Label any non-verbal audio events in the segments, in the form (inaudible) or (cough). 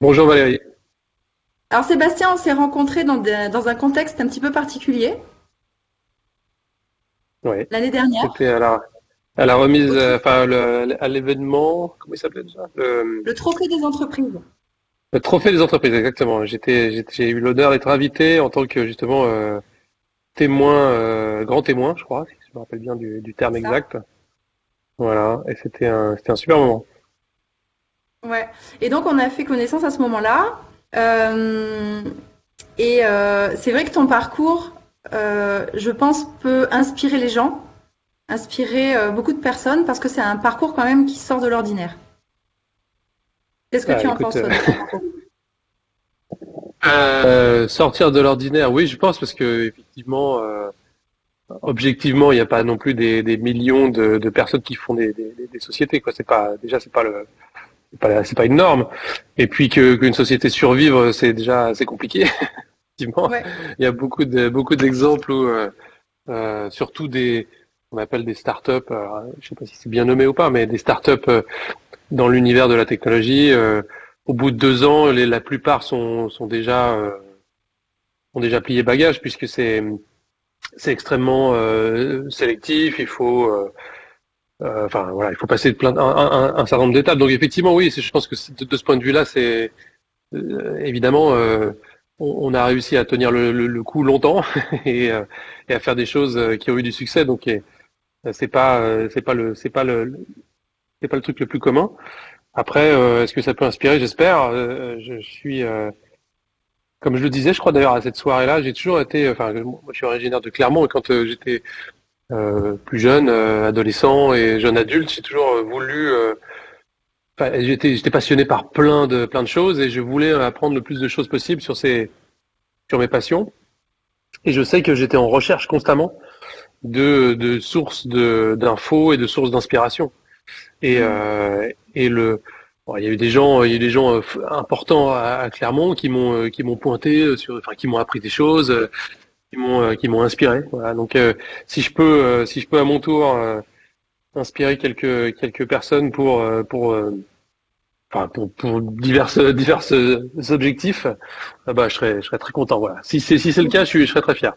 Bonjour Valérie. Alors Sébastien, on s'est rencontrés dans, dans, un contexte un petit peu particulier. Oui. L'année dernière. C'était à la, à la remise, euh, enfin à l'événement, comment il s'appelait déjà? Le, le, trophée des entreprises. Le trophée des entreprises, exactement. J'étais, j'ai eu l'honneur d'être invité en tant que justement euh, témoin, euh, grand témoin, je crois, si je me rappelle bien du, du terme exact. Voilà, et c'était un, c'était un super moment. Ouais. Et donc, on a fait connaissance à ce moment-là. Euh, et euh, c'est vrai que ton parcours, euh, je pense, peut inspirer les gens, inspirer beaucoup de personnes, parce que c'est un parcours quand même qui sort de l'ordinaire. Qu'est-ce que ah, tu en penses Sortir de l'ordinaire, oui, je pense, parce que effectivement, objectivement, il n'y a pas non plus des, millions de, personnes qui font des, des sociétés. Quoi. C'est pas déjà, c'est pas le c'est pas, pas une norme. Et puis qu'une société survive, c'est déjà assez compliqué. (laughs) Effectivement, il y a beaucoup de beaucoup d'exemples où, euh, euh, surtout des, on appelle des startups. Euh, je sais pas si c'est bien nommé ou pas, mais des startups euh, dans l'univers de la technologie. Euh, au bout de deux ans, les, la plupart sont sont déjà ont déjà plié bagage puisque c'est c'est extrêmement sélectif. Il faut enfin voilà, il faut passer plein, un, certain nombre d'étapes. Donc effectivement, oui, je pense que de, ce point de vue-là, c'est euh, évidemment, euh, on, a réussi à tenir le, coup longtemps (laughs) et, et, à faire des choses qui ont eu du succès. Donc c'est pas, c'est pas le, c'est pas le, c'est pas le truc le plus commun. Après, est-ce que ça peut inspirer? J'espère. je suis comme je le disais, je crois d'ailleurs à cette soirée-là, j'ai toujours été, enfin, moi je suis originaire de Clermont et quand j'étais euh, plus jeune, euh, adolescent et jeune adulte, j'ai toujours euh, voulu. j'étais, j'étais passionné par plein de plein de choses et je voulais apprendre le plus de choses possible sur ces sur mes passions. Et je sais que j'étais en recherche constamment de, de sources de, d'infos et de sources d'inspiration. Et, mmh. et le, il y a eu des gens, il y a eu des gens importants à, Clermont qui m'ont qui m'ont pointé sur, enfin qui m'ont appris des choses, qui m'ont euh, qui m'ont inspiré. Voilà. Donc euh, si je peux euh, si je peux à mon tour inspirer quelques quelques personnes pour pour enfin pour, pour diverses diverses objectifs, bah je serais je serais très content. Voilà. Si c'est si c'est le cas, je suis je serais très fier.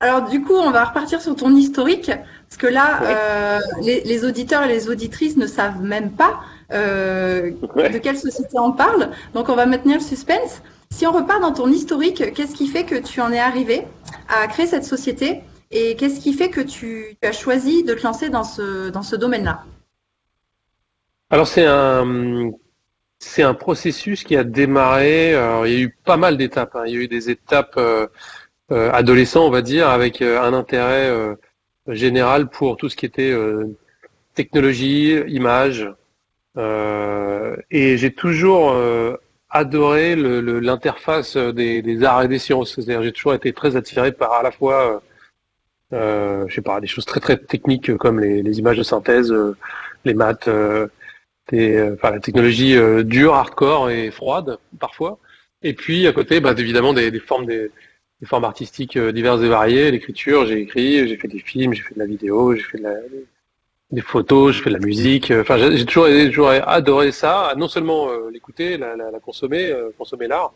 Alors du coup, on va repartir sur ton historique, parce que là, euh, les, les, auditeurs et les auditrices ne savent même pas euh, de quelle société on parle. Donc on va maintenir le suspense. Si on repart dans ton historique, qu'est-ce qui fait que tu en es arrivé à créer cette société et qu'est-ce qui fait que tu, as choisi de te lancer dans ce, dans ce domaine-là? Alors c'est un, c'est un processus qui a démarré, il y a eu pas mal d'étapes. Hein. Il y a eu des étapes euh, euh adolescents, on va dire, avec euh, un intérêt euh, général pour tout ce qui était technologie, image. et j'ai toujours adoré l'interface des, des, arts et des sciences. J'ai toujours été très attiré par à la fois, euh, pas, des choses très techniques comme les, images de synthèse, euh, les maths, euh, la technologie euh, dure, hardcore et froide parfois. Et puis à côté, bah, évidemment, des, formes artistiques diverses et variées. L'écriture, j'ai écrit, j'ai fait des films, j'ai fait de la vidéo, j'ai fait de la, des photos, je fais de la musique. Enfin, j'ai toujours, toujours adoré ça, non seulement euh, l'écouter, la, la, la, consommer, euh, consommer l'art.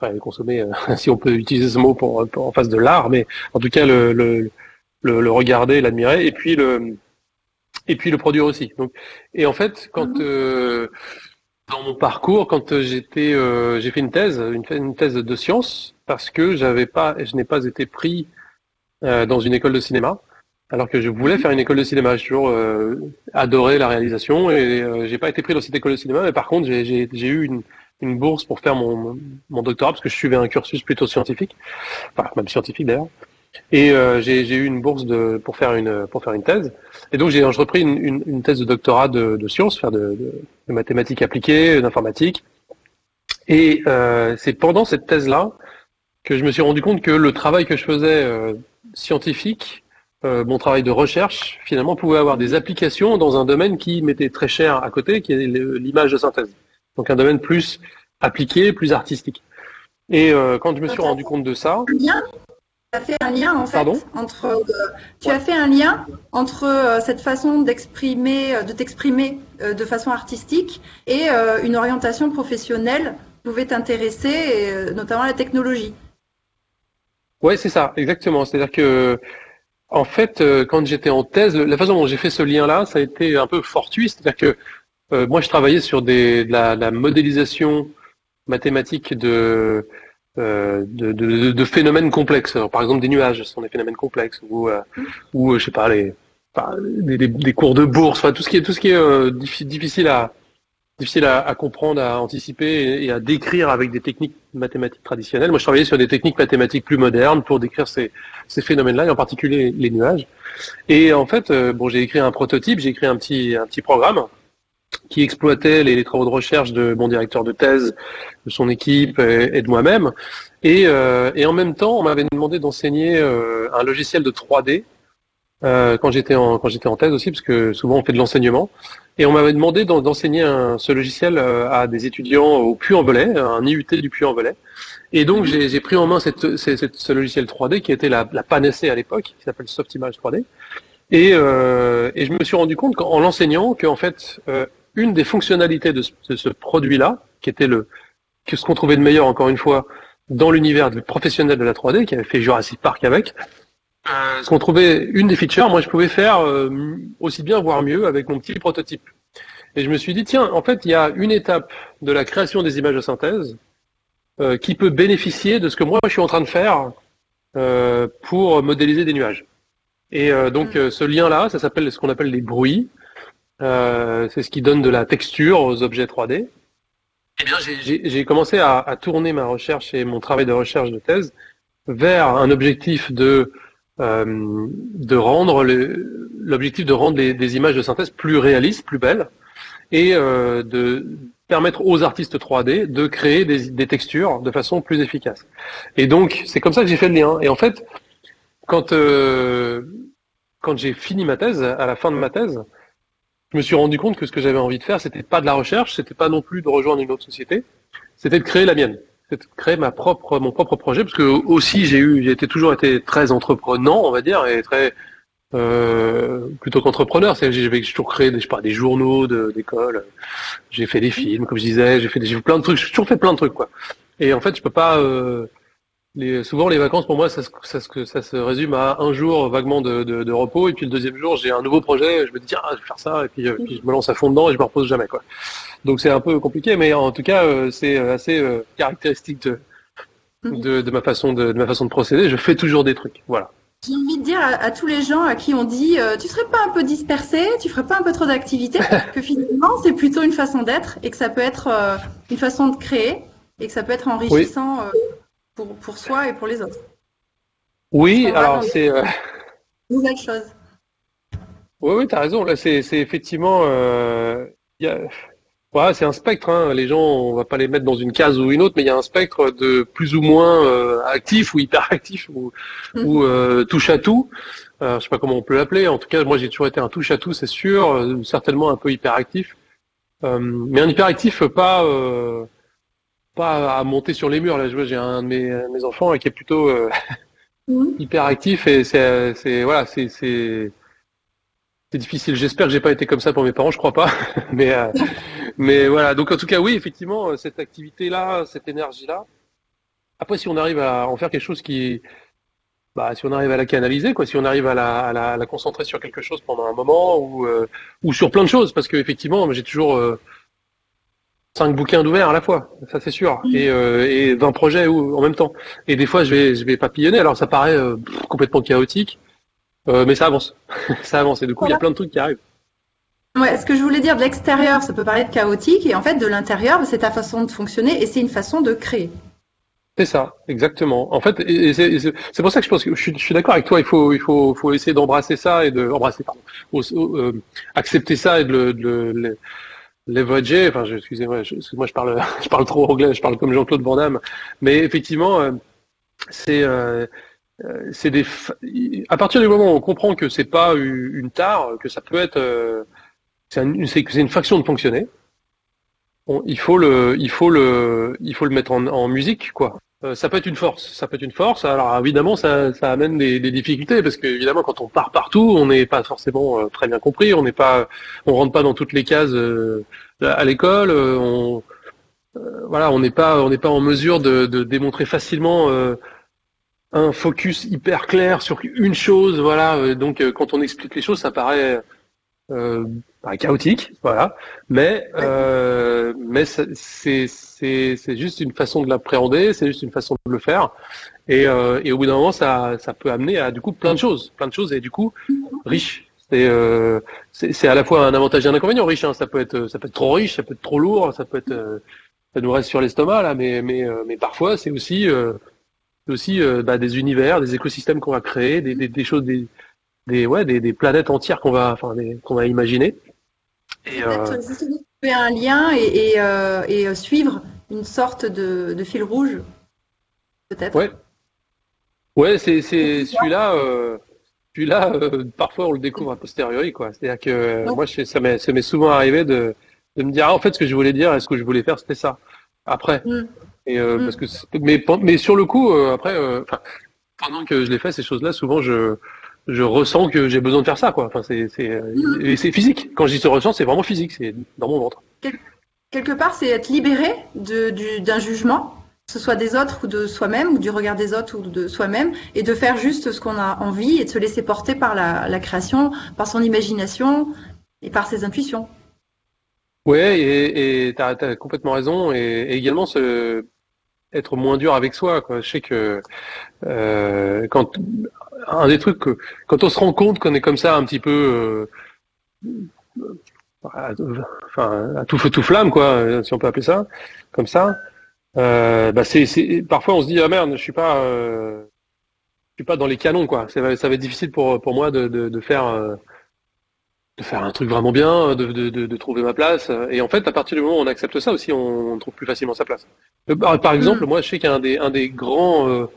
Enfin, consommer, euh, (laughs) si on peut utiliser ce mot pour, en face de l'art, mais en tout cas le, le, le, le regarder, l'admirer, et puis le et puis le produire aussi. Donc, et en fait, quand mhm. dans mon parcours, quand j'étais, j'ai fait une thèse, une, une, thèse de sciences, parce que j'avais pas, je n'ai pas été pris dans une école de cinéma alors que je voulais faire une école de cinéma. J'ai toujours euh, adoré la réalisation et euh, j'ai pas été pris dans cette école de cinéma, mais par contre j'ai eu une, une, bourse pour faire mon, mon, doctorat parce que je suivais un cursus plutôt scientifique, enfin même scientifique d'ailleurs. Et euh, j'ai eu une bourse de, pour faire une pour faire une thèse. Et donc j'ai entrepris une, une, une, thèse de doctorat de, de sciences, faire de, de, mathématiques appliquées, d'informatique. Et euh, c'est pendant cette thèse-là que je me suis rendu compte que le travail que je faisais euh, scientifique, euh, mon travail de recherche, finalement, pouvait avoir des applications dans un domaine qui m'était très cher à côté, qui est l'image de synthèse. Donc un domaine plus appliqué, plus artistique. Et quand je me suis rendu compte de ça, tu as fait un lien en fait entre tu as fait un lien entre cette façon d'exprimer de t'exprimer de façon artistique et une orientation professionnelle pouvait t'intéresser notamment la technologie. Ouais, c'est ça, exactement. C'est-à-dire que, en fait, euh, quand j'étais en thèse, la façon dont j'ai fait ce lien-là, ça a été un peu fortuit. C'est-à-dire que euh, moi, je travaillais sur de la, modélisation mathématique de, euh, de, phénomènes complexes. par exemple, des nuages ce sont des phénomènes complexes, ou, ou je sais pas, les, des, cours de bourse, tout ce qui est, tout ce qui est difficile à, difficile à, comprendre, à anticiper et, à décrire avec des techniques mathématiques traditionnelles. Moi, je travaillais sur des techniques mathématiques plus modernes pour décrire ces, phénomènes-là, et en particulier les nuages. Et en fait, euh, bon, j'ai écrit un prototype, j'ai écrit un petit, programme qui exploitait les, travaux de recherche de mon directeur de thèse, de son équipe et, de moi-même. Et, euh, et, en même temps, on m'avait demandé d'enseigner euh, un logiciel de 3D quand j'étais en quand j'étais en thèse aussi, parce que souvent on fait de l'enseignement. Et on m'avait demandé d'enseigner ce logiciel euh, à des étudiants au Puy-en-Velay, un IUT du Puy-en-Velay. Et donc j'ai pris en main cette, ce logiciel 3D qui était la, la panacée à l'époque, qui s'appelle Softimage 3D. Et, euh, et, je me suis rendu compte en l'enseignant qu'en fait, euh, une des fonctionnalités de ce, produit-là, qui était le que ce qu'on trouvait de meilleur encore une fois dans l'univers professionnel de la 3D, qui avait fait Jurassic Park avec, euh, ce qu'on trouvait une des features, moi je pouvais faire euh, aussi bien, voire mieux, avec mon petit prototype. Et je me suis dit, tiens, en fait, il y a une étape de la création des images de synthèse euh, qui peut bénéficier de ce que moi je suis en train de faire pour modéliser des nuages. Et donc mm. ce lien-là, ça s'appelle ce qu'on appelle les bruits. c'est ce qui donne de la texture aux objets 3D. Eh bien, j'ai commencé à, à, tourner ma recherche et mon travail de recherche de thèse vers un objectif de euh, de rendre l'objectif de rendre des images de synthèse plus réalistes, plus belles, et euh, de permettre aux artistes 3D de créer des, textures de façon plus efficace. Et donc, c'est comme ça que j'ai fait le lien. Et en fait, quand, euh, quand j'ai fini ma thèse, à la fin de ma thèse, je me suis rendu compte que ce que j'avais envie de faire, c'était pas de la recherche, c'était pas non plus de rejoindre une autre société, c'était de créer la mienne de créer ma propre, mon propre projet, parce que aussi j'ai eu, j'ai été toujours été très entreprenant, on va dire, et très euh, plutôt qu'entrepreneur. C'est j'ai toujours créé des, je sais pas, des journaux d'école, j'ai fait des films, comme je disais, j'ai fait, des, plein de trucs, j'ai toujours fait plein de trucs, quoi. Et en fait, je peux pas. Euh, les, souvent, les vacances pour moi, ça, ça, ça, se résume à un jour vaguement de, de, de repos, et puis le deuxième jour, j'ai un nouveau projet, je me dis tiens, je vais faire ça, et puis, euh, puis je me lance à fond dedans et je me repose jamais, quoi. Donc c'est un peu compliqué, mais en tout cas, euh, c'est euh, assez euh, caractéristique de, de, ma façon de, ma façon de procéder. Je fais toujours des trucs. Voilà. J'ai envie de dire à, tous les gens à qui on dit tu serais pas un peu dispersé, tu ferais pas un peu trop d'activité, (laughs) que finalement c'est plutôt une façon d'être et que ça peut être une façon de créer et que ça peut être enrichissant pour, pour soi et pour les autres. Oui, alors c'est nouvelle chose. Oui, oui, tu as raison. Là, c'est effectivement. Y a Ouais, c'est un spectre. Hein. Les gens, on va pas les mettre dans une case ou une autre, mais il y a un spectre de plus ou moins euh, actif ou hyperactif ou, mhm. ou euh, touche à tout. Euh, je sais pas comment on peut l'appeler. En tout cas, moi, j'ai toujours été un touche à tout, c'est sûr. Euh, certainement un peu hyperactif, mais un hyperactif pas pas à monter sur les murs. Là, j'ai un de mes, mes enfants qui est plutôt mhm. (laughs) hyperactif et c'est voilà, c'est c'est difficile. J'espère que j'ai pas été comme ça pour mes parents, je crois pas. (laughs) mais euh, mais voilà. Donc en tout cas, oui, effectivement, euh, cette activité-là, cette énergie-là. Après, si on arrive à en faire quelque chose qui, bah, si on arrive à la canaliser, quoi, si on arrive à la, à la, concentrer sur quelque chose pendant un moment ou euh, ou sur plein de choses, parce que effectivement, j'ai toujours cinq bouquins d'ouvert à la fois, ça c'est sûr, et, et 20 projets en même temps. Et des fois, je vais je vais papillonner. Alors ça paraît complètement chaotique. Euh, mais ça avance. (laughs) ça avance. Et du coup, il y a plein de trucs qui arrivent. Ouais, ce que je voulais dire de l'extérieur, ça peut paraître chaotique, et en fait, de l'intérieur, c'est ta façon de fonctionner et c'est une façon de créer. C'est ça, exactement. En fait, c'est pour ça que je pense que je suis, d'accord avec toi. Il faut, il faut, faut essayer d'embrasser ça et de embrasser, pardon, euh, accepter ça et de le, leverager. Enfin, excusez-moi, moi je parle, (laughs) je parle trop anglais, je parle comme Jean-Claude Van. Mais effectivement, euh, c'est euh, euh, c'est des. À partir du moment où on comprend que c'est pas une tare, que ça peut être, c'est une, une faction de fonctionner. il faut le, il faut le, il faut le mettre en, en musique, quoi. Euh, ça peut être une force. Ça peut être une force. Alors évidemment, ça, ça amène des, des, difficultés parce que évidemment, quand on part partout, on n'est pas forcément euh, très bien compris. On n'est pas, on rentre pas dans toutes les cases euh, à l'école. on, voilà, on n'est pas, on n'est pas en mesure de, de démontrer facilement un focus hyper clair sur une chose. Voilà. Donc, quand on explique les choses, ça paraît euh, bah, chaotique, voilà. Mais euh, mais c'est c'est juste une façon de l'appréhender, c'est juste une façon de le faire. Et, euh, et au bout d'un moment, ça ça peut amener à du coup plein de choses, plein de choses et du coup riche. C'est euh, c'est à la fois un avantage et un inconvénient riche. Hein. Ça peut être ça peut être trop riche, ça peut être trop lourd, ça peut être euh, ça nous reste sur l'estomac là, mais mais euh, mais parfois c'est aussi aussi bah, des univers, des écosystèmes qu'on va créer, des, des, des choses des des, ouais, des, des planètes entières qu'on va, enfin, qu'on va imaginer. Et, euh... faire un lien et, et, euh, et, euh, suivre une sorte de, de fil rouge, peut-être. Ouais. Ouais, c'est, c'est celui-là. Euh, celui-là, euh, parfois on le découvre a posteriori, quoi. C'est-à-dire que moi, je, ça m'est, ça m'est souvent arrivé de, de me dire, ah, en fait, ce que je voulais dire et ce que je voulais faire, c'était ça. Après. Mm. Et euh, mm. parce que, mais, mais sur le coup, après, pendant que je l'ai fait ces choses-là, souvent je je ressens que j'ai besoin de faire ça, quoi. Enfin, c'est, c'est, physique. Quand je dis ce ressent, c'est vraiment physique, c'est dans mon ventre. quelque part, c'est être libéré de, du, d'un jugement, que ce soit des autres ou de soi-même, ou du regard des autres ou de soi-même, et de faire juste ce qu'on a envie et de se laisser porter par la, la création, par son imagination et par ses intuitions. Ouais, et tu as, complètement raison, et, et également ce, être moins dur avec soi. Quoi. Je sais que euh, quand un des trucs que quand on se rend compte qu'on est comme ça un petit peu euh, enfin à tout feu tout flamme quoi si on peut appeler ça comme ça euh, bah c'est parfois on se dit ah merde je suis pas je suis pas dans les canons quoi ça va, être difficile pour pour moi de, de, faire de faire un truc vraiment bien de, de, de, trouver ma place et en fait à partir du moment où on accepte ça aussi on, on trouve plus facilement sa place par exemple mm. moi je sais qu'un des un des grands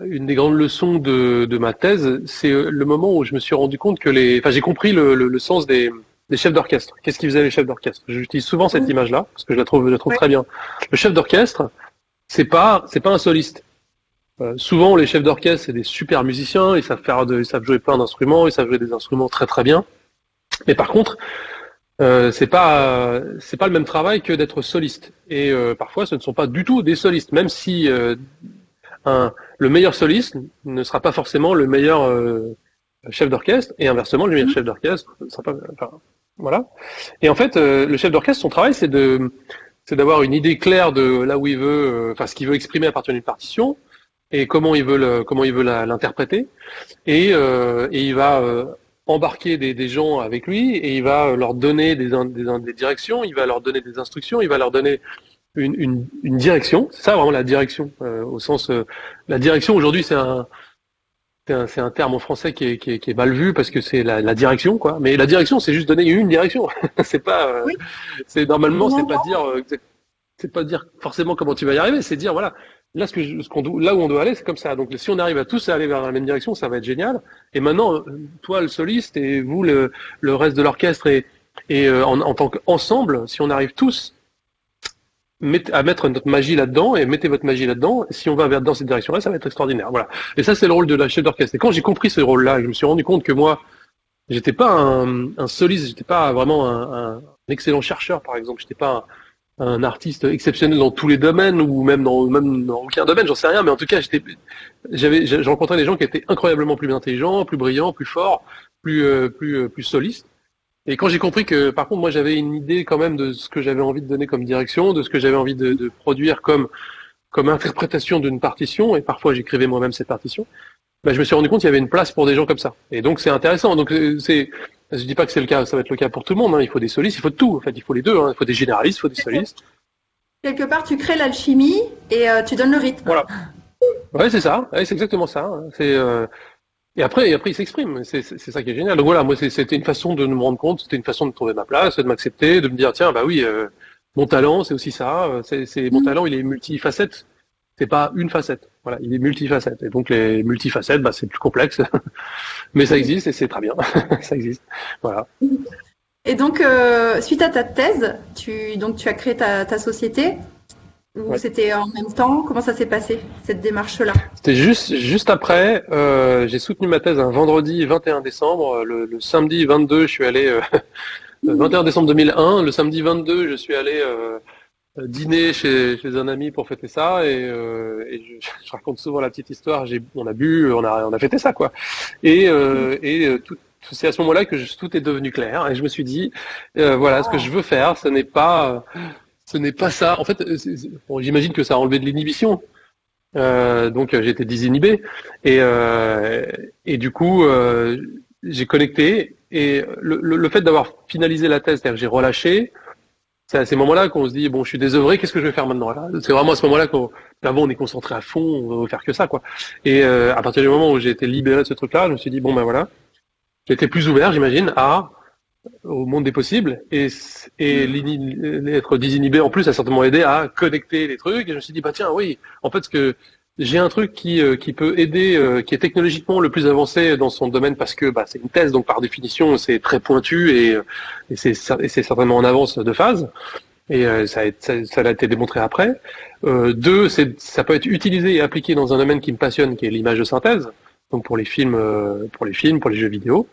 une des grandes leçons de, de ma thèse, c'est euh, le moment où je me suis rendu compte que les, enfin j'ai compris le, le, sens des, des chefs d'orchestre. Qu'est-ce qu'ils faisaient les chefs d'orchestre? J'utilise souvent cette image-là parce que je la trouve, je la trouve très bien. Le chef d'orchestre, c'est pas, c'est pas un soliste. Euh, souvent, les chefs d'orchestre, c'est des super musiciens, ils savent faire, de, ils savent jouer plein d'instruments, ils savent jouer des instruments très très bien. Mais par contre, euh, c'est pas c'est pas le même travail que d'être soliste. Et euh, parfois, ce ne sont pas du tout des solistes, même si euh, un, le meilleur soliste ne sera pas forcément le meilleur euh, chef d'orchestre, et inversement, le meilleur mhm. chef d'orchestre ne sera pas. Enfin, voilà. Et en fait, euh, le chef d'orchestre, son travail, c'est de c'est d'avoir une idée claire de là où il veut, euh, enfin ce qu'il veut exprimer à partir d'une partition, et comment il veut le, comment il veut l'interpréter, et, et il va embarquer des, des, gens avec lui, et il va leur donner des, des, des directions, il va leur donner des instructions, il va leur donner une, une, une direction. C'est ça vraiment la direction, euh, au sens euh, la direction aujourd'hui c'est un c'est un, un, terme en français qui est, qui est, qui est mal vu parce que c'est la, la, direction quoi. Mais la direction c'est juste donner une direction. (laughs) c'est pas euh, c'est normalement c'est pas dire c'est pas dire forcément comment tu vas y arriver, c'est dire voilà là où on doit aller c'est comme ça. Donc si on arrive à tous aller vers la même direction, ça va être génial. Et maintenant toi le soliste et vous le, reste de l'orchestre et et en, tant qu'ensemble, si on arrive tous à mettre notre magie là-dedans et mettez votre magie là-dedans. Si on va vers dans cette direction-là, ça va être extraordinaire. Voilà. Et ça, c'est le rôle de la chef d'orchestre. Et quand j'ai compris ce rôle-là, je me suis rendu compte que moi, j'étais pas un, un soliste, j'étais pas vraiment un, un, excellent chercheur, par exemple. J'étais pas un, artiste exceptionnel dans tous les domaines ou même dans même dans aucun domaine, j'en sais rien. Mais en tout cas, j'étais, j'avais, j'ai rencontré des gens qui étaient incroyablement plus intelligents, plus brillants, plus forts, plus euh, plus euh, plus solistes. Et quand j'ai compris que, par contre, moi, j'avais une idée quand même de ce que j'avais envie de donner comme direction, de ce que j'avais envie de, de, produire comme comme interprétation d'une partition, et parfois j'écrivais moi-même cette partition, bah, je me suis rendu compte qu'il y avait une place pour des gens comme ça. Et donc c'est intéressant. Donc euh, c'est, je dis pas que c'est le cas, ça va être le cas pour tout le monde. Hein. Il faut des solistes, il faut de tout. En fait, il faut les deux. Hein. Il faut des généralistes, il faut des solistes. Quelque part, tu crées l'alchimie et euh, tu donnes le rythme. Voilà. Ouais, c'est ça. Ouais, c'est exactement ça. Hein. C'est euh, et après, et après, il s'exprime. C'est ça qui est génial. Donc voilà, moi, c'était une façon de me rendre compte, c'était une façon de trouver ma place, de m'accepter, de me dire, tiens, bah oui, euh, mon talent, c'est aussi ça. C'est mon mm. talent, il est multifacette. C'est pas une facette. Voilà, il est multifacette. Et donc les multifacettes, bah, c'est plus complexe, (laughs) mais ça existe et c'est très bien. (laughs) ça existe. Voilà. Et donc, euh, suite à ta thèse, tu donc tu as créé ta, ta société. C'était en même temps? Comment ça s'est passé, cette démarche-là? C'était juste, juste après. Euh, j'ai soutenu ma thèse un vendredi 21 décembre. Le, samedi 22, je suis allé... 21 euh, décembre 2001. Le samedi 22, je suis allé euh, (laughs) dîner chez, chez, un ami pour fêter ça. Et, et (laughs) je, raconte souvent la petite histoire. On a bu, on a, on a fêté ça, quoi. Et, et tout, c'est à ce moment-là que tout est devenu clair. Et je me suis dit, voilà, ce que je veux faire, ce n'est pas ce n'est pas ça. En fait, bon, j'imagine que ça a enlevé de l'inhibition. Euh, donc j'étais désinhibé et, euh, et du coup euh, j'ai connecté et le, le, fait d'avoir finalisé la thèse, c'est-à-dire j'ai relâché, c'est à ces moments-là qu'on se dit bon je suis désœuvré, qu'est-ce que je vais faire maintenant C'est vraiment à ce moment-là qu'avant on est concentré à fond, on veut faire que ça quoi. Et à partir du moment où j'ai été libéré de ce truc-là, je me suis dit bon ben voilà, j'étais plus ouvert j'imagine à au monde des possibles et, et mm. être désinhibé en plus a certainement aidé à connecter les trucs et je me suis dit bah tiens oui en fait ce que j'ai un truc qui, euh, qui peut aider, euh, qui est technologiquement le plus avancé dans son domaine parce que bah, c'est une thèse, donc par définition c'est très pointu et, et c'est certainement en avance de phase. Et euh, ça, a, été démontré après. deux, ça peut être utilisé et appliqué dans un domaine qui me passionne, qui est l'image de synthèse, donc pour les films, pour les films, pour les jeux vidéo.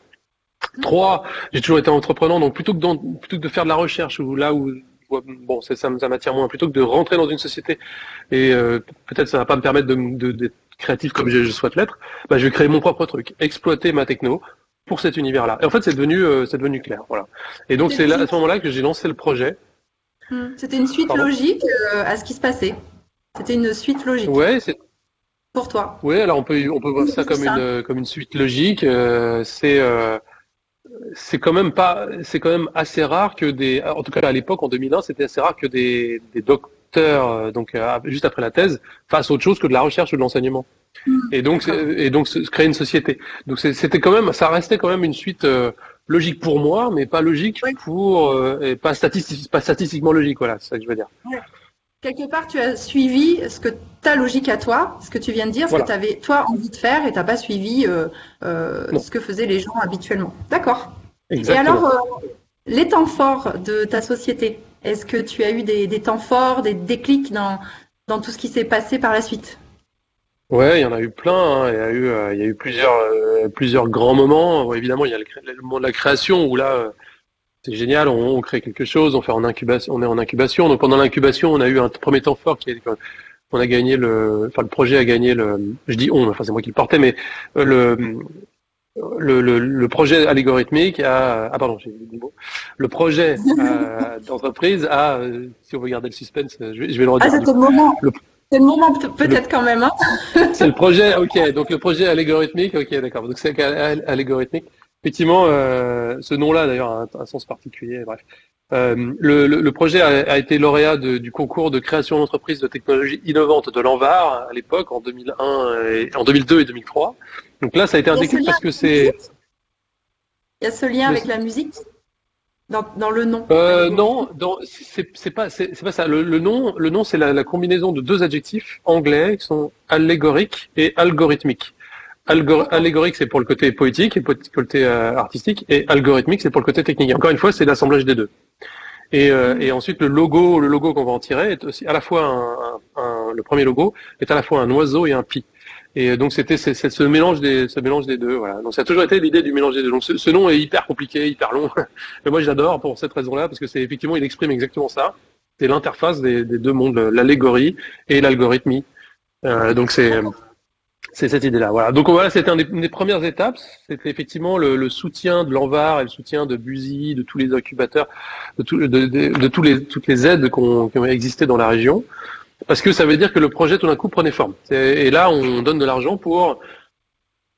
Trois, j'ai toujours été entreprenant, donc plutôt que, de faire de la recherche là où bon, ça, ça m'attire moins, plutôt que de rentrer dans une société et euh, peut-être ça va pas me permettre d'être de, de, créatif comme je, souhaite l'être, bah, je vais créer mon propre truc, exploiter ma techno pour cet univers-là. Et en fait, c'est devenu, euh, c'est devenu clair, voilà. Et donc c'est à ce moment-là que j'ai lancé le projet. Hmm. C'était une suite logique euh, à ce qui se passait. C'était une suite logique. Ouais, c'est pour toi. Oui, alors on peut on peut voir ça comme une comme une suite logique. c'est c'est quand même pas, c'est quand même assez rare que des, en tout cas à l'époque en 2001, c'était assez rare que des, des docteurs, euh, donc euh, juste après la thèse, fassent autre chose que de la recherche ou de l'enseignement. Hmm. Et donc, et donc créer une société. Donc c'était quand même, ça restait quand même une suite euh, logique pour moi, mais pas logique pour, et pas, statistique, pas statistiquement logique. Voilà, c'est ça que je veux dire. Quelque part, tu as suivi ce que ta logique à toi, ce que tu viens de dire, ce que tu avais toi envie de faire et tu n'as pas suivi euh, euh, ce que faisaient les gens habituellement. D'accord. Et alors, euh, les temps forts de ta société, est-ce que tu as eu des, temps forts, des déclics dans, dans tout ce qui s'est passé par la suite? Ouais, il y en a eu plein. Hein. Il, y a eu, il y a eu plusieurs, plusieurs grands moments. évidemment, il y a le, le, moment de la création où là, c'est génial, on, crée quelque chose, on fait en incubation, on est en incubation. Donc pendant l'incubation, on a eu un premier temps fort qui est on a gagné le, enfin le projet a gagné le, je dis on, enfin c'est moi qui le portais, mais euh, le, le, le, projet algorithmique a, ah pardon, j'ai dit le mot, le projet euh, (laughs) d'entreprise a, euh, si on veut garder le suspense, je vais, je vais le redire. Ah, c'est le moment. C'est le moment peut-être quand même. Hein c'est le projet, ok. Donc le projet algorithmique, ok, d'accord. Donc c'est algorithmique. Effectivement, euh, ce nom-là d'ailleurs a un, sens particulier. Bref, euh, le, le, projet a, été lauréat du concours de création d'entreprise de technologie innovante de l'Anvar à l'époque en 2001, et, en 2002 et 2003. Donc là, ça a été un déclic parce que c'est. Il y a ce lien avec la musique? Dans, dans le nom? Euh, non, c'est pas pas ça. Le, le, nom le nom c'est la, la combinaison de deux adjectifs anglais qui sont allégorique et algorithmique allégorique, c'est pour le côté poétique et le côté euh, artistique, et algorithmique, c'est pour le côté technique. encore une fois, c'est l'assemblage des deux. Et, euh, et, ensuite, le logo, le logo qu'on va en tirer est aussi à la fois un, un, le premier logo est à la fois un oiseau et un pi. Et donc c'était ce mélange des ce mélange des deux. Voilà. Donc ça a toujours été l'idée du mélange des deux. Donc ce, nom est hyper compliqué, hyper long. (laughs) Mais moi j'adore pour cette raison-là parce que c'est effectivement il exprime exactement ça. C'est l'interface des, des, deux mondes, l'allégorie et l'algorithmie. Euh, donc c'est c'est cette idée-là. Voilà. Donc voilà, c'était une des, premières étapes. C'était effectivement le, soutien de l'Anvar et le soutien de Buzy, de tous les incubateurs, de, toutes les aides qui ont existé dans la région. Parce que ça veut dire que le projet tout d'un coup prenait forme. Et là, on donne de l'argent pour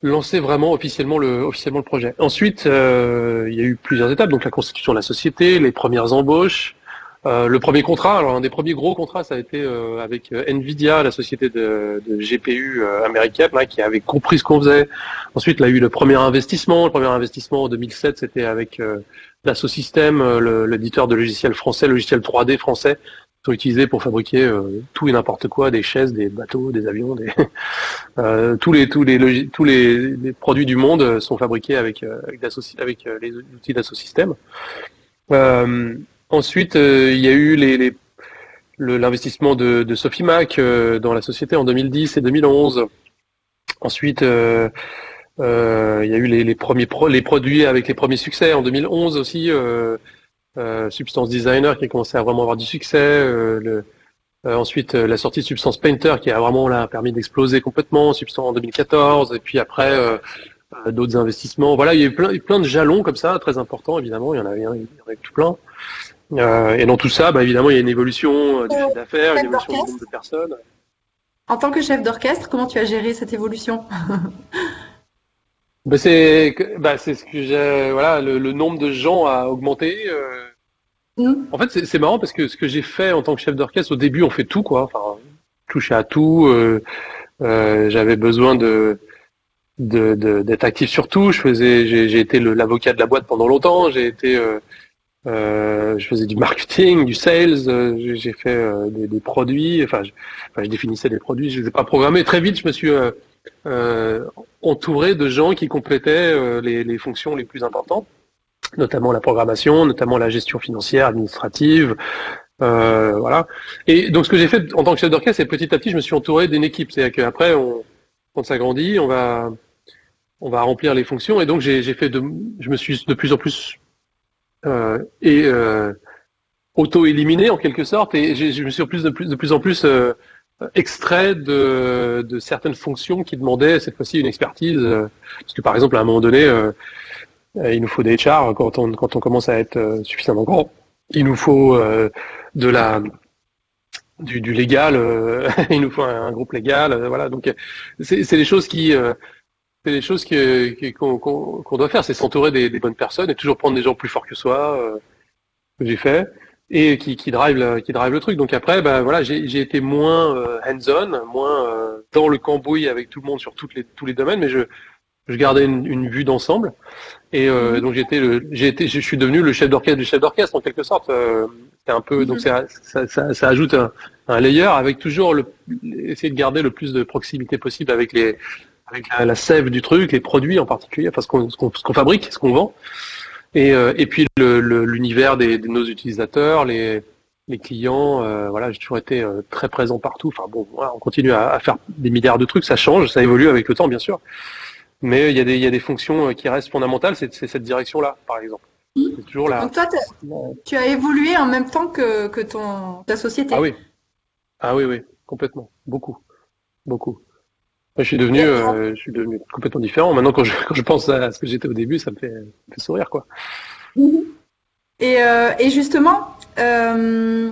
lancer vraiment officiellement le, officiellement le projet. Ensuite, euh, il y a eu plusieurs étapes. Donc la constitution de la société, les premières embauches, Euh, le premier contrat, alors un des premiers gros contrats, ça a été euh, avec euh, Nvidia, la société de, GPU américaine, qui avait compris ce qu'on faisait. Ensuite, il a eu le premier investissement. Le premier investissement en 2007, c'était avec Dassault Systèmes, l'éditeur de logiciels français, logiciel 3D français, sont utilisés pour fabriquer tout et n'importe quoi, des chaises, des bateaux, des avions, des (laughs) tous les tous les tous les, produits du monde sont fabriqués avec avec, avec les outils Dassault Systèmes. Ensuite, euh, il y a eu l'investissement de, Sophie Mac euh, dans la société en 2010 et 2011. Ensuite, euh, il y a eu les, premiers produits avec les premiers succès en 2011 aussi. Substance Designer qui a commencé à vraiment avoir du succès. ensuite, la sortie de Substance Painter qui a vraiment permis d'exploser complètement. Substance en 2014. Et puis après, d'autres investissements. Voilà, il y a eu plein, de jalons comme ça, très importants évidemment. Il y en avait, il y en tout plein. Euh, et dans tout ça, bah, évidemment, il y a une évolution euh, du chiffre d'affaires, une évolution du nombre de personnes. En tant que chef d'orchestre, comment tu as géré cette évolution? (laughs) Bah, c'est bah, ce que j'ai voilà le, nombre de gens a augmenté. Euh. Mmh. En fait, c'est marrant parce que ce que j'ai fait en tant que chef d'orchestre, au début, on fait tout quoi. Enfin, toucher à tout. J'avais besoin de d'être actif sur tout. Je faisais, j'ai été l'avocat de la boîte pendant longtemps. J'ai été euh, je faisais du marketing, du sales, euh, j'ai fait euh, des, produits, enfin je, je, définissais des produits, je ne les ai pas programmés. Très vite, je me suis entouré de gens qui complétaient les, les, fonctions les plus importantes, notamment la programmation, notamment la gestion financière, administrative. voilà. Et donc ce que j'ai fait en tant que chef d'orchestre, c'est petit à petit, je me suis entouré d'une équipe. C'est-à-dire qu'après, on, quand ça grandit, on va on va remplir les fonctions. Et donc j'ai fait de, je me suis de plus en plus euh, et euh, auto-éliminé en quelque sorte. Et je me suis de plus, de plus en plus euh, extrait de, de, certaines fonctions qui demandaient cette fois-ci une expertise. parce que par exemple, à un moment donné, il nous faut des HR quand on, quand on commence à être suffisamment grand. Il nous faut de la du, du légal, (laughs) il nous faut un, groupe légal, voilà. Donc c'est des choses qui c'est des choses qu'on doit faire, c'est s'entourer des, bonnes personnes et toujours prendre des gens plus forts que soi, euh, que j'ai fait, et qui, qui, drive le, qui drive le truc. Donc après, ben voilà, j'ai été moins euh, hands-on, moins euh, dans le cambouis avec tout le monde sur toutes les, tous les domaines, mais je, je gardais une, une vue d'ensemble. Et euh, mhm. donc j'étais j'ai été, je suis devenu le chef d'orchestre du chef d'orchestre en quelque sorte. c'est un peu, donc mhm. ça, ça, ça, ajoute un, un layer avec toujours le, essayer de garder le plus de proximité possible avec les avec la, sève du truc, les produits en particulier, enfin ce qu'on fabrique, ce qu'on vend, et, euh, et puis l'univers des, de nos utilisateurs, les, les clients, euh, voilà, j'ai toujours été euh, très présent partout. Enfin bon, on continue à, faire des milliards de trucs, ça change, ça évolue avec le temps, bien sûr. Mais il y, a des, il y a des fonctions qui restent fondamentales, c'est cette direction-là, par exemple. C'est toujours là. Donc toi, tu as évolué en même temps que, que ton, ta société. Ah oui. Ah oui, oui, complètement. Beaucoup. Beaucoup je suis devenu, euh, je suis devenu complètement différent. Maintenant, quand je, (laughs) quand je pense à ce que j'étais au début, ça me fait, sourire, quoi. Et, euh, et justement, euh,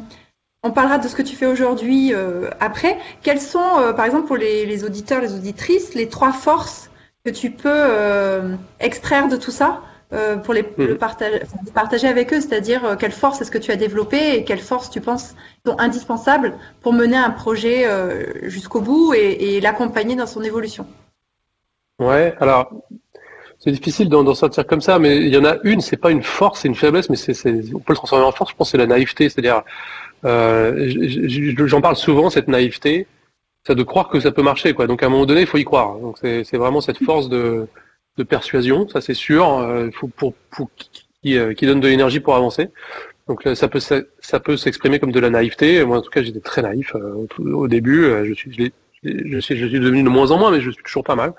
on parlera de ce que tu fais aujourd'hui après. Quelles sont, par exemple, pour les, les, auditeurs, les auditrices, les trois forces que tu peux extraire de tout ça? Euh, pour les, le partage, partager avec eux, c'est-à-dire euh, quelle force est-ce que tu as développé et quelles forces tu penses sont indispensables pour mener un projet euh, jusqu'au bout et, l'accompagner dans son évolution. Ouais, alors c'est difficile d'en sortir comme ça, mais il y en a une, c'est pas une force, c'est une faiblesse, mais c'est, on peut le transformer en force. Je pense c'est la naïveté, c'est-à-dire j'en parle souvent cette naïveté, c'est de croire que ça peut marcher, quoi. Donc à un moment donné, il faut y croire. Donc c'est vraiment cette force de de persuasion, ça c'est sûr. Euh, il faut pour, pour qui, euh, qui, donne de l'énergie pour avancer. Donc ça peut ça, peut s'exprimer comme de la naïveté. Moi en tout cas j'étais très naïf euh, au, début. je suis je, je, suis je suis devenu de moins en moins, mais je suis toujours pas mal.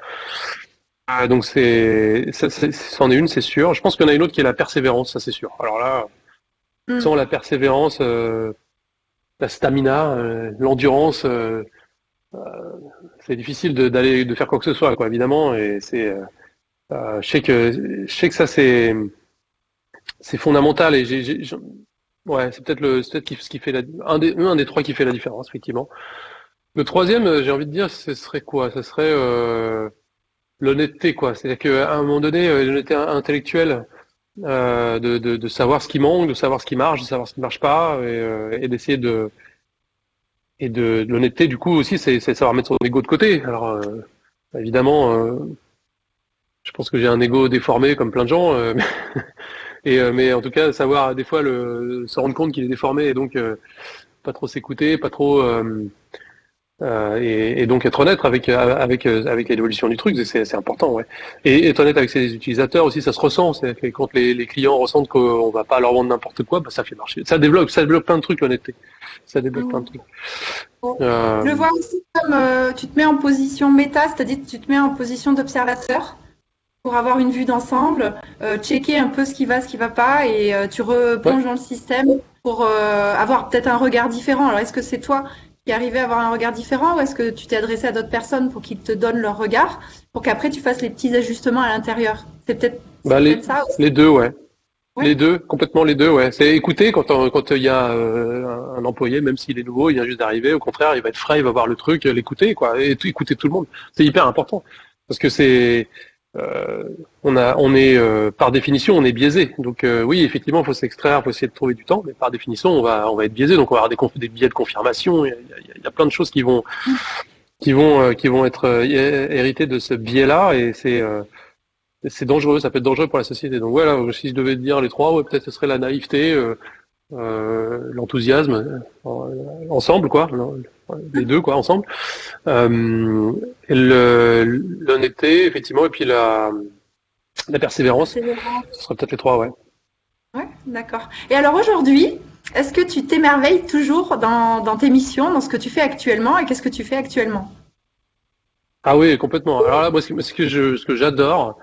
donc c'est ça, c'en est une, c'est sûr. Je pense qu'il y en a une autre qui est la persévérance, ça c'est sûr. Alors là, mm. sans la persévérance, la stamina, l'endurance, c'est difficile d'aller de, faire quoi que ce soit, quoi, évidemment. Et c'est euh, je sais que ça c'est c'est fondamental et c'est peut-être c'est ce qui fait un des trois qui fait la différence effectivement. Le troisième, euh, j'ai envie de dire, ce serait quoi? Ce serait euh, l'honnêteté, quoi. C'est-à-dire qu'à un moment donné, l'honnêteté intellectuelle, de, savoir ce qui manque, de savoir ce qui marche, de savoir ce qui marche pas, et, d'essayer de et de, l'honnêteté du coup aussi, c'est savoir mettre son ego de côté. Alors évidemment, je pense que j'ai un ego déformé comme plein de gens, (laughs) et mais en tout cas savoir des fois le, se rendre compte qu'il est déformé et donc pas trop s'écouter, pas trop euh, et, donc être honnête avec avec avec l'évolution du truc, c'est important, ouais. Et être honnête avec ses utilisateurs aussi, ça se ressent. C'est quand les, les, clients ressentent qu'on va pas leur vendre n'importe quoi, bah, ça fait marcher. Ça développe, ça développe plein de trucs, l'honnêteté. Ça développe plein de trucs. Euh... Je le vois aussi comme euh, tu te mets en position méta, c'est-à-dire tu te mets en position d'observateur pour avoir une vue d'ensemble, euh, checker un peu ce qui va, ce qui va pas, et tu replonges dans le système pour avoir peut-être un regard différent. Alors est-ce que c'est toi qui arrivé à avoir un regard différent ou est-ce que tu t'es adressé à d'autres personnes pour qu'ils te donnent leur regard pour qu'après tu fasses les petits ajustements à l'intérieur? C'est peut-être bah, les, ça les deux, ouais. Les deux, complètement les deux, ouais. C'est écouter quand quand il y a euh, un, employé, même s'il est nouveau, il vient juste d'arriver, au contraire, il va être frais, il va voir le truc, l'écouter, quoi, et écouter tout le monde. C'est hyper important parce que c'est euh, on a, on est euh, par définition, on est biaisé. Donc euh, oui, effectivement, il faut s'extraire, il faut essayer de trouver du temps, mais par définition, on va, on va être biaisé. Donc on va avoir des, des biais de confirmation. Il y, a, plein de choses qui vont, qui vont, qui vont être héritées de ce biais-là, et c'est c'est dangereux. Ça peut être dangereux pour la société. Donc voilà, si je devais dire les trois, ouais, peut-être ce serait la naïveté, l'enthousiasme euh, ensemble quoi les deux quoi ensemble. Euh, l'honnêteté effectivement et puis la la persévérance, ce serait peut-être les trois ouais. Ouais d'accord. Et alors aujourd'hui est-ce que tu t'émerveilles toujours dans, dans tes missions dans ce que tu fais actuellement et qu'est-ce que tu fais actuellement? Ah oui complètement. Alors là moi ce que je ce que j'adore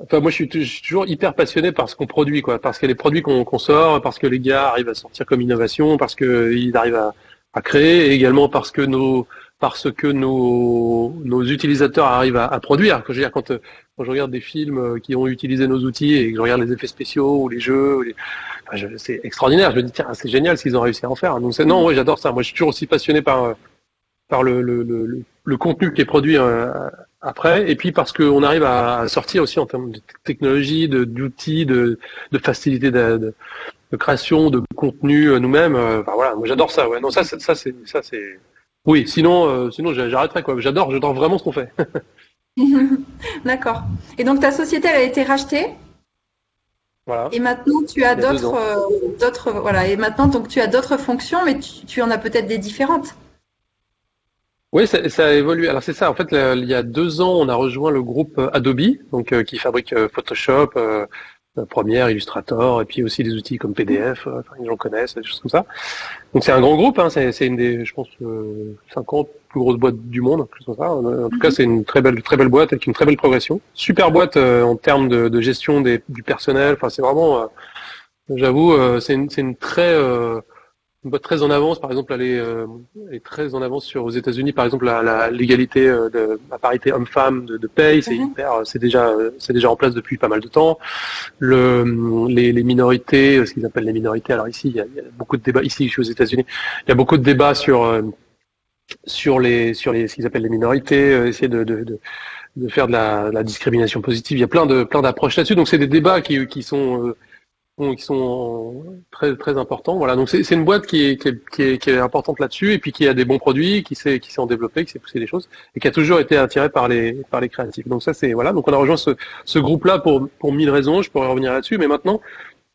Enfin, moi, je suis, toujours hyper passionné par ce qu'on produit, quoi, parce que les produits qu'on sort, parce que les gars arrivent à sortir comme innovation, parce qu'ils arrivent à, à, créer, et également parce que nos, parce que nos, nos utilisateurs arrivent à, à produire. je veux dire, quand, quand, je regarde des films qui ont utilisé nos outils et que je regarde les effets spéciaux ou les jeux, c'est extraordinaire. Je me dis tiens, c'est génial ce qu'ils ont réussi à en faire. Donc non, ouais, j'adore ça. Moi, je suis toujours aussi passionné par par le, le, le, le contenu qui est produit euh, après, et puis parce qu'on arrive à sortir aussi en termes de technologie, d'outils, de, de, facilité de, de, création, de contenu euh, nous-mêmes. Euh, enfin voilà, moi j'adore ça. Ouais, non ça, ça c'est ça c'est. Oui, sinon euh, sinon j'arrêterai quoi. J'adore, j'adore vraiment ce qu'on fait. (laughs) (laughs) D'accord. Et donc ta société elle a été rachetée? Voilà. Et maintenant tu as d'autres d'autres voilà et maintenant donc tu as d'autres fonctions, mais tu, tu en as peut-être des différentes. Oui, ça, ça, a évolué. Alors c'est ça. En fait, il y a deux ans, on a rejoint le groupe euh, Adobe, donc euh, qui fabrique euh, Photoshop, Premiere, Illustrator, et puis aussi des outils comme PDF. les gens connaissent, des choses comme ça. Donc c'est un grand groupe. Hein, c'est une des, je pense, 50 plus grosses boîtes du monde, plus comme ça. En tout cas, c'est une très belle, très belle boîte avec une très belle progression. Super boîte en termes de, de gestion des, du personnel. Enfin, c'est vraiment, j'avoue, c'est une, une, très très en avance, par exemple, elle est, euh, est très en avance sur aux États-Unis, par exemple, la, l'égalité euh, de la parité homme-femme de, de paye, c'est mhm. hyper, c'est déjà, c'est déjà en place depuis pas mal de temps. Le, les, les minorités, ce qu'ils appellent les minorités, alors ici, il y, a, il y, a, beaucoup de débats. Ici, je suis aux États-Unis, il y a beaucoup de débats sur euh, sur les sur les ce qu'ils appellent les minorités, essayer de, de, de de faire de la, de la, discrimination positive. Il y a plein de plein d'approches là-dessus. Donc c'est des débats qui, qui sont qui sont très très importants. Voilà, donc c'est une boîte qui est, qui est, qui est, qui est importante là-dessus et puis qui a des bons produits, qui sait qui s'est en développé, qui sait pousser des choses et qui a toujours été attiré par les par les créatifs. Donc ça c'est voilà, donc on a rejoint ce, ce groupe-là pour pour mille raisons. Je pourrais revenir là-dessus, mais maintenant,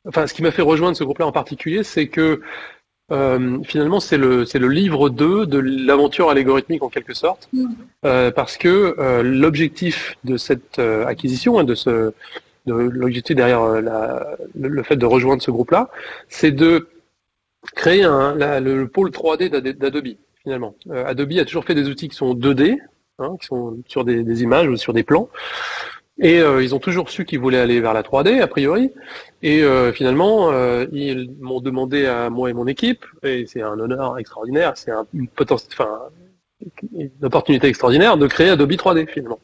enfin ce qui m'a fait rejoindre ce groupe-là en particulier, c'est que euh, finalement, c'est le, c'est le livre 2 de l'aventure algorithmique en quelque sorte, mmh. euh, parce que euh, l'objectif de cette euh, acquisition, hein, de ce, de l'objectif derrière euh, le, fait de rejoindre ce groupe-là, c'est de créer le pôle 3D d'Adobe finalement. Euh, Adobe a toujours fait des outils qui sont 2D, hein, qui sont sur des, images ou sur des plans. Et euh, ils ont toujours su qu'ils voulaient aller vers la 3D, a priori. Et finalement, ils m'ont demandé à moi et mon équipe, et c'est un honneur extraordinaire, c'est une opportunité extraordinaire de créer Adobe 3D finalement.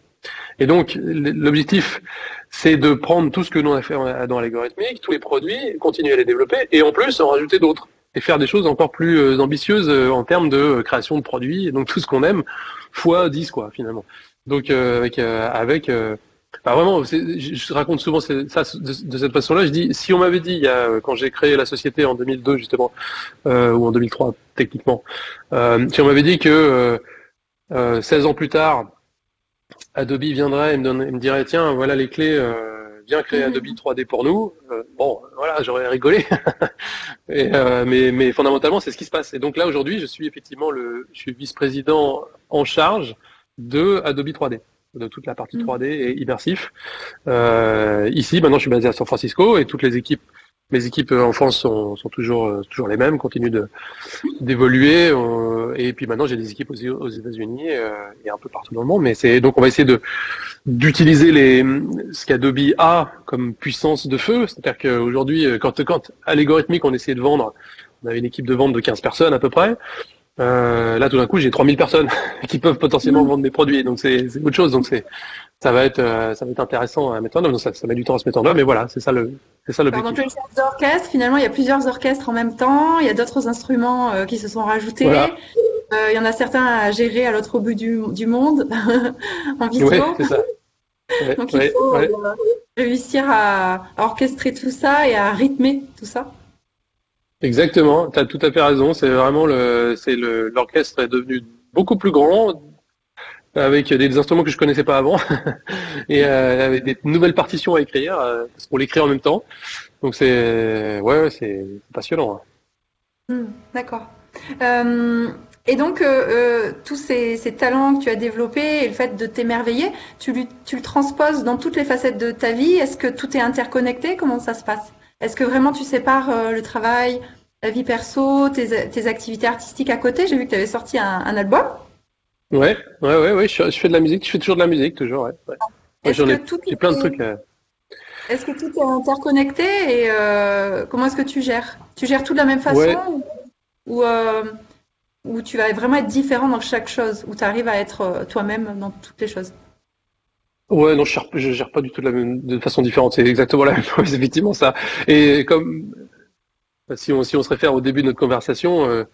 Et donc, l'objectif, c'est de prendre tout ce que nous a fait dans l'algorithmique, tous les produits, continuer à les développer, et en plus en rajouter d'autres, et faire des choses encore plus euh, ambitieuses euh, en termes de euh, création de produits, et donc tout ce qu'on aime, fois 10 quoi, finalement. Donc avec, Bah, vraiment, je, raconte souvent ça de, cette façon-là. Je dis, si on m'avait dit, quand j'ai créé la société en 2002 justement, ou en 2003 techniquement, si on m'avait dit que euh, 16 ans plus tard, Adobe viendrait et me, me dirait, tiens, voilà les clés, viens créer Adobe 3D pour nous. bon, voilà, j'aurais rigolé. (laughs) et, mais, mais fondamentalement, c'est ce qui se passe. Et donc là, aujourd'hui, je suis effectivement le, je suis vice-président en charge de Adobe 3D de toute la partie 3D mm. et immersif. Euh, ici, maintenant, je suis basé à San Francisco et toutes les équipes, mes équipes en France sont, sont toujours euh, toujours les mêmes, continuent d'évoluer. Euh, et puis maintenant, j'ai des équipes aux, aux États-Unis euh, et un peu partout dans le monde. Mais c'est donc on va essayer de d'utiliser les ce qu'Adobe a comme puissance de feu. C'est-à-dire qu'aujourd'hui, quand quand à l'algorithmique, on essayait de vendre, on avait une équipe de vente de 15 personnes à peu près. Euh, là, tout d'un coup, j'ai 3000 personnes (laughs) qui peuvent potentiellement vendre mes produits. Donc, c'est autre chose. Donc, c'est ça va être euh, ça va être intéressant à mettre en œuvre. ça, ça met du temps à se mettre en œuvre, mais voilà, c'est ça le c'est ça l'objectif. Dans les orchestres, finalement, il y a plusieurs orchestres en même temps. Il y a d'autres instruments euh, qui se sont rajoutés. il y en a certains à gérer à l'autre bout du, du monde (laughs) en visio. Oui, c'est ça. Donc, il faut réussir à orchestrer tout ça et à rythmer tout ça. Exactement, tu as tout à fait raison. C'est vraiment le, c'est le, l'orchestre est devenu beaucoup plus grand avec des instruments que je connaissais pas avant (laughs) et euh, avec des nouvelles partitions à écrire euh, parce qu'on l'écrit en même temps. Donc c'est ouais, c'est, passionnant. Hein. Hmm, d'accord. Euh, et donc tous ces, talents que tu as développés et le fait de t'émerveiller, tu, tu le transposes dans toutes les facettes de ta vie. Est-ce que tout est interconnecté? Comment ça se passe? Est-ce que vraiment tu sépares le travail, la vie perso, tes, activités artistiques à côté? J'ai vu que tu avais sorti un, album. Ouais, ouais, ouais, ouais je, fais de la musique, je fais toujours de la musique, toujours, ouais. J'en ai, j'ai plein de trucs. Est-ce que tout est interconnecté et euh, comment est-ce que tu gères? Tu gères tout de la même façon ou, euh, ou, tu vas vraiment être différent dans chaque chose, ou tu arrives à être toi-même dans toutes les choses? Ouais, non, je gère, je gère pas du tout de la même de façon différente. C'est exactement la (laughs) même chose, effectivement ça. Et comme si on si on se réfère au début de notre conversation, euh,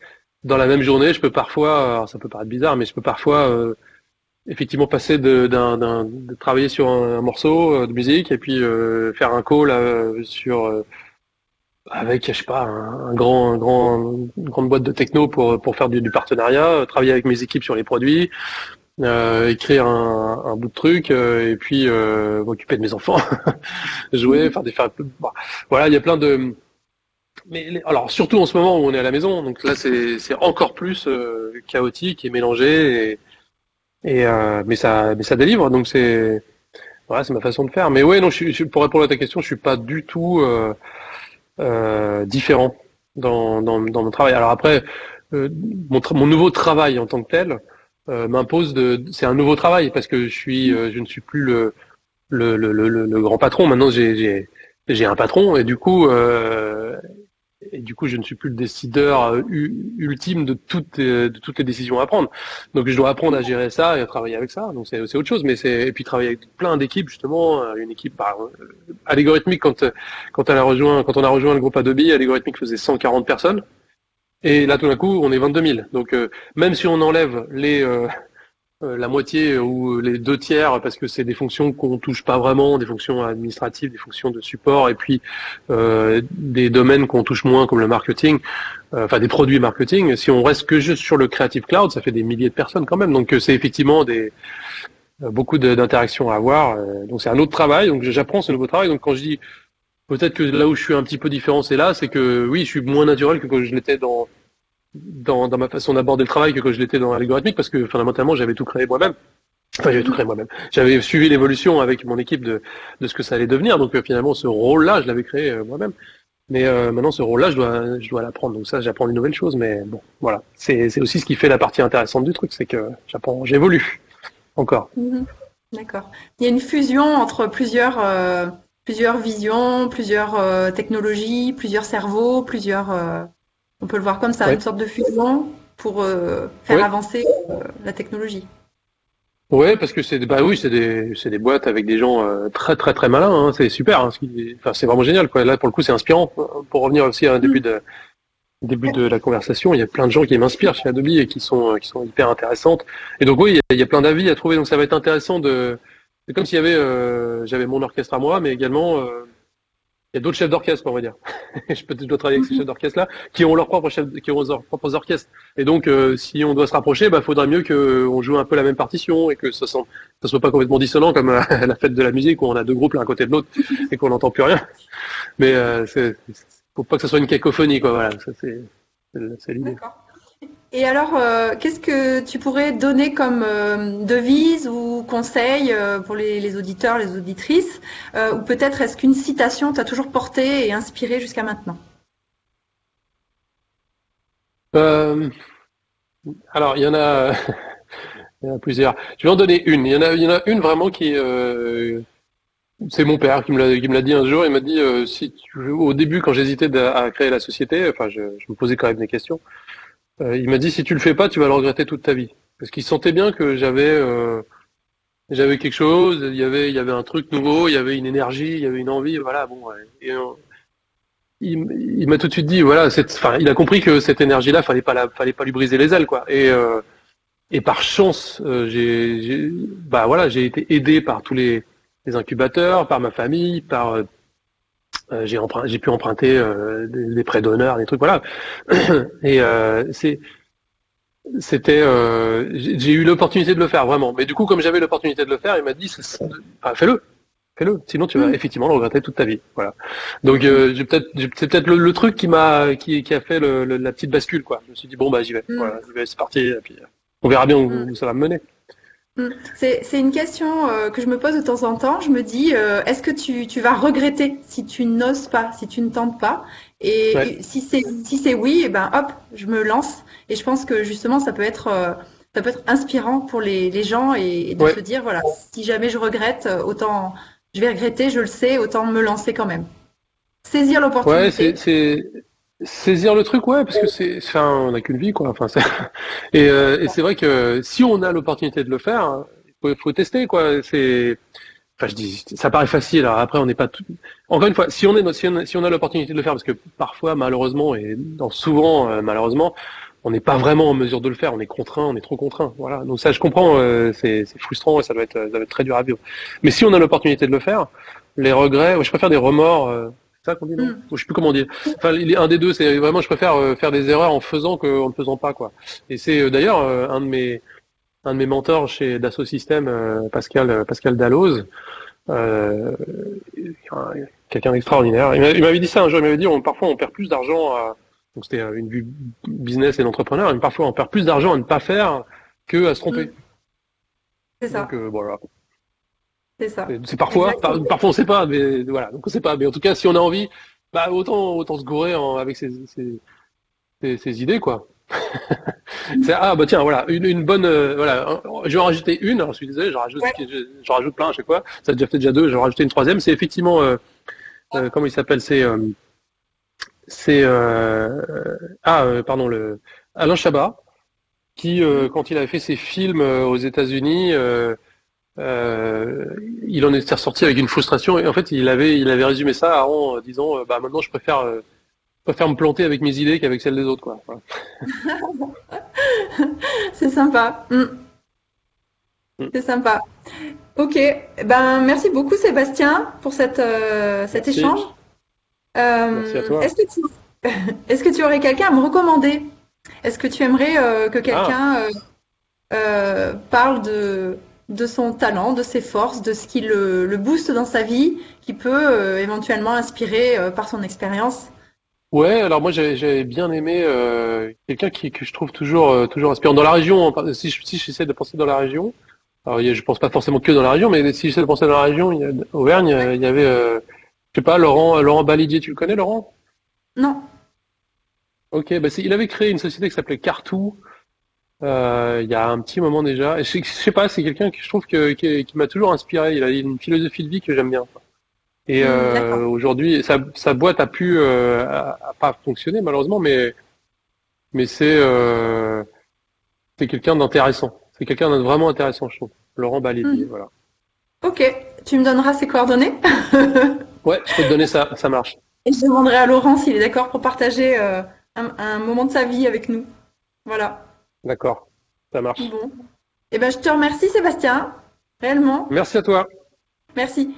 dans la même journée, je peux parfois, ça peut paraître bizarre, mais je peux parfois euh, effectivement passer de, d'un, de travailler sur un, morceau euh, de musique et puis faire un call sur avec je sais pas un, grand un grand une grande boîte de techno pour pour faire du, du partenariat, travailler avec mes équipes sur les produits, euh, écrire un, bout de truc euh, et puis euh, m'occuper de mes enfants, (laughs) jouer, faire des faire bah, voilà, il y a plein de mais alors surtout en ce moment où on est à la maison, donc là c'est encore plus euh, chaotique et mélangé et, et mais ça mais ça délivre donc c'est voilà c'est ma façon de faire. Mais ouais non pour répondre à ta question je suis pas du tout différent dans, dans, mon travail. Alors après mon, nouveau travail en tant que tel euh, m'impose de. C'est un nouveau travail parce que je suis, euh, je ne suis plus le le, le, le, grand patron. Maintenant, j'ai j'ai un patron et du coup. Euh, et du coup, je ne suis plus le décideur ultime de toutes, les décisions à prendre. Donc, je dois apprendre à gérer ça et à travailler avec ça. Donc, c'est autre chose. Mais et puis travailler avec plein d'équipes justement. Une équipe par allégorithmique quand quand a rejoint on a rejoint le groupe Adobe, allégorithmique faisait 140 personnes. Et là, tout d'un coup, on est 22 000. Donc, euh, même si on enlève les euh, euh, la moitié ou les deux tiers, parce que c'est des fonctions qu'on touche pas vraiment, des fonctions administratives, des fonctions de support, et puis des domaines qu'on touche moins, comme le marketing, enfin des produits marketing. Si on reste que juste sur le Creative Cloud, ça fait des milliers de personnes quand même. Donc, c'est effectivement des beaucoup d'interactions à avoir. donc, c'est un autre travail. Donc, j'apprends ce nouveau travail. Donc, quand je dis Peut-être que là où je suis un petit peu différent, c'est là, c'est que oui, je suis moins naturel que quand je l'étais dans, dans, ma façon d'aborder le travail que quand je l'étais dans l'algorithmique, parce que fondamentalement, j'avais tout créé moi-même. Enfin, j'avais tout créé moi-même. J'avais suivi l'évolution avec mon équipe de, de ce que ça allait devenir. Donc euh, finalement, ce rôle-là, je l'avais créé euh, moi-même. Mais euh, maintenant, ce rôle-là, je dois, je dois l'apprendre. Donc ça, j'apprends une nouvelle chose. Mais bon, voilà. C'est aussi ce qui fait la partie intéressante du truc, c'est que j'apprends, j'évolue encore. Mm-hmm. D'accord. Il y a une fusion entre plusieurs plusieurs visions, plusieurs technologies, plusieurs cerveaux, plusieurs. Euh, on peut le voir comme ça, une sorte de fusion pour euh, faire avancer la technologie. Ouais, parce que c'est bah oui, c'est des des boîtes avec des gens très très très malins. Hein, c'est super. Hein, enfin, c'est vraiment génial. Quoi. Là, pour le coup, c'est inspirant. Pour revenir aussi à un début de début de la conversation, il y a plein de gens qui m'inspirent chez Adobe et qui sont qui sont hyper intéressantes. Et donc oui, il y a, il y a plein d'avis à trouver. Donc ça va être intéressant de c'est comme s'il y avait, j'avais mon orchestre à moi, mais également il y a d'autres chefs d'orchestre, on va dire. (laughs) je peux dois travailler avec ces chefs d'orchestre là, qui ont leurs propres chefs, qui ont leurs propres orchestres. Et donc, euh, si on doit se rapprocher, bah, faudrait mieux qu'on joue un peu la même partition et que ça, ne soit pas complètement dissonant comme à (laughs) la fête de la musique où on a deux groupes l'un à côté de l'autre (laughs) et qu'on n'entend plus rien. Mais euh, c'est, faut pas que ce soit une cacophonie, quoi. Voilà, ça c'est, c'est l'idée. Et alors, euh, qu'est-ce que tu pourrais donner comme euh, devise ou conseil euh, pour les, auditeurs, les auditrices Ou peut-être est-ce qu'une citation t'a toujours porté et inspiré jusqu'à maintenant? Alors, (laughs) il y en a. plusieurs. Je vais en donner une. Il y en a, une vraiment qui. c'est mon père qui me l'a, dit un jour. Il m'a dit au début, quand j'hésitais à créer la société, enfin, je me posais quand même des questions. Euh, il m'a dit si tu le fais pas, tu vas le regretter toute ta vie. Parce qu'il sentait bien que j'avais euh, quelque chose, il y avait un truc nouveau, il y avait une énergie, il y avait une envie, voilà. Bon, euh, il, m'a tout de suite dit voilà, enfin, il a compris que cette énergie-là, fallait pas la, fallait pas lui briser les ailes. Et par chance, j'ai bah j'ai été aidé par tous les incubateurs, par ma famille, par euh, j'ai j'ai pu emprunter euh, des, prêts d'honneur, des trucs voilà. (clears throat) Et euh, c'est c'était j'ai eu l'opportunité de le faire vraiment. Mais du coup, comme j'avais l'opportunité de le faire, il m'a dit fais-le, fais-le. Sinon, tu vas mm. effectivement le regretter toute ta vie. Voilà. Donc, j'ai peut-être c'est peut-être le, truc qui m'a qui, qui a fait le, la petite bascule quoi. Je me suis dit bon bah j'y vais. Mm. Voilà, c'est parti. Et puis, on verra bien où, mm. où ça va me mener. Mm. C'est une question euh, que je me pose de temps en temps. Je me dis, euh, est-ce que tu, tu, vas regretter si tu n'oses pas, si tu ne tentes pas? Et si c'est si oui, et eh ben hop, je me lance. Et je pense que justement, ça peut être euh, ça peut être inspirant pour les, les gens et, de se dire voilà, si jamais je regrette, autant je vais regretter, je le sais, autant me lancer quand même. Saisir l'opportunité. Ouais, saisir le truc, ouais, parce que c'est, enfin, on n'a qu'une vie, quoi. Enfin, (laughs) et, euh, et c'est vrai que si on a l'opportunité de le faire, il faut, tester, quoi. C'est, enfin, je dis, ça paraît facile. Alors après, on n'est pas tout. Encore une fois, si on est, si on a, l'opportunité de le faire, parce que parfois, malheureusement, et souvent, euh, malheureusement, on n'est pas vraiment en mesure de le faire. On est contraint, on est trop contraint. Voilà. Donc ça, je comprends. Euh, c'est, frustrant et ça doit être, ça doit être très dur à vivre. Mais si on a l'opportunité de le faire, les regrets, je préfère des remords ça qu'on dit, non mm. Je sais plus comment dire. Enfin, un des deux, c'est vraiment, je préfère euh, faire des erreurs en faisant qu'en ne faisant pas, quoi. Et c'est euh, d'ailleurs euh, un de mes un de mes mentors chez Dassault Systèmes, Pascal Pascal Dalloz, quelqu'un d'extraordinaire. Il m'avait dit ça un jour. Il m'avait dit, on, parfois, on perd plus d'argent à donc c'était une vue business et d'entrepreneur. Mais parfois, on perd plus d'argent à ne pas faire que à se tromper. Mm. C'est ça. Donc voilà. C'est ça. C'est parfois, parfois on sait pas, mais voilà, donc on sait pas. Mais en tout cas, si on a envie, bah autant autant se gourer avec ses, ses, idées quoi. (laughs) ah bah tiens voilà. Une, une bonne euh, voilà. Je vais en rajouter une. Alors je suis désolé je rajoute je, rajoute plein à chaque fois. Ça a déjà fait déjà deux. Je vais rajouter une troisième. C'est effectivement euh, euh, comment il s'appelle? C'est c'est ah pardon le Alain Chabat qui quand il avait fait ses films aux États-Unis euh, il en était ressorti avec une frustration et en fait il avait il avait résumé ça en disant euh, bah maintenant je préfère euh, préfère me planter avec mes idées qu'avec celles des autres quoi. (laughs) C'est sympa. Mm. Mm. C'est sympa. Ok, ben merci beaucoup Sébastien pour cette cet échange. merci à toi. Est-ce que tu (laughs) que tu aurais quelqu'un à me recommander? Est-ce que tu aimerais que quelqu'un ah. parle de de son talent, de ses forces, de ce qui le, le booste dans sa vie, qui peut euh, éventuellement inspirer euh, par son expérience Ouais, alors moi j'avais bien aimé euh, quelqu'un qui que je trouve toujours toujours inspirant dans la région. Si si j'essaie de penser dans la région, alors je pense pas forcément que dans la région, mais si j'essaie de penser dans la région, il y a, Auvergne, il y avait, je sais pas, Laurent Laurent Balidier, tu le connais, Laurent? Non. Ok, bah il avait créé une société qui s'appelait Cartou, euh, il y a un petit moment déjà. Je, je sais pas, c'est quelqu'un que je trouve que, qui, m'a toujours inspiré. Il a une philosophie de vie que j'aime bien. Et mmh, euh, aujourd'hui, sa, sa, boîte a pu euh, a, pas fonctionner malheureusement, mais mais c'est c'est quelqu'un d'intéressant. C'est quelqu'un de vraiment intéressant, je trouve. Laurent Balidi, mmh. voilà. Ok, tu me donneras ses coordonnées? (laughs) ouais, je peux te donner ça, ça marche. Et je demanderai à Laurent s'il est d'accord pour partager un, un moment de sa vie avec nous. Voilà. D'accord, ça marche. Bon. Eh ben, je te remercie, Sébastien. Réellement. Merci à toi. Merci.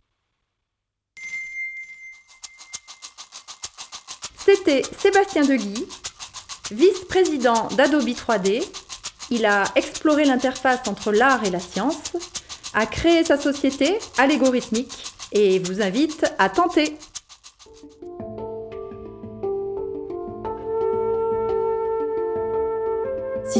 C'était Sébastien Deguy, vice-président d'Adobe 3D. Il a exploré l'interface entre l'art et la science, a créé sa société Allégorithmique et vous invite à tenter.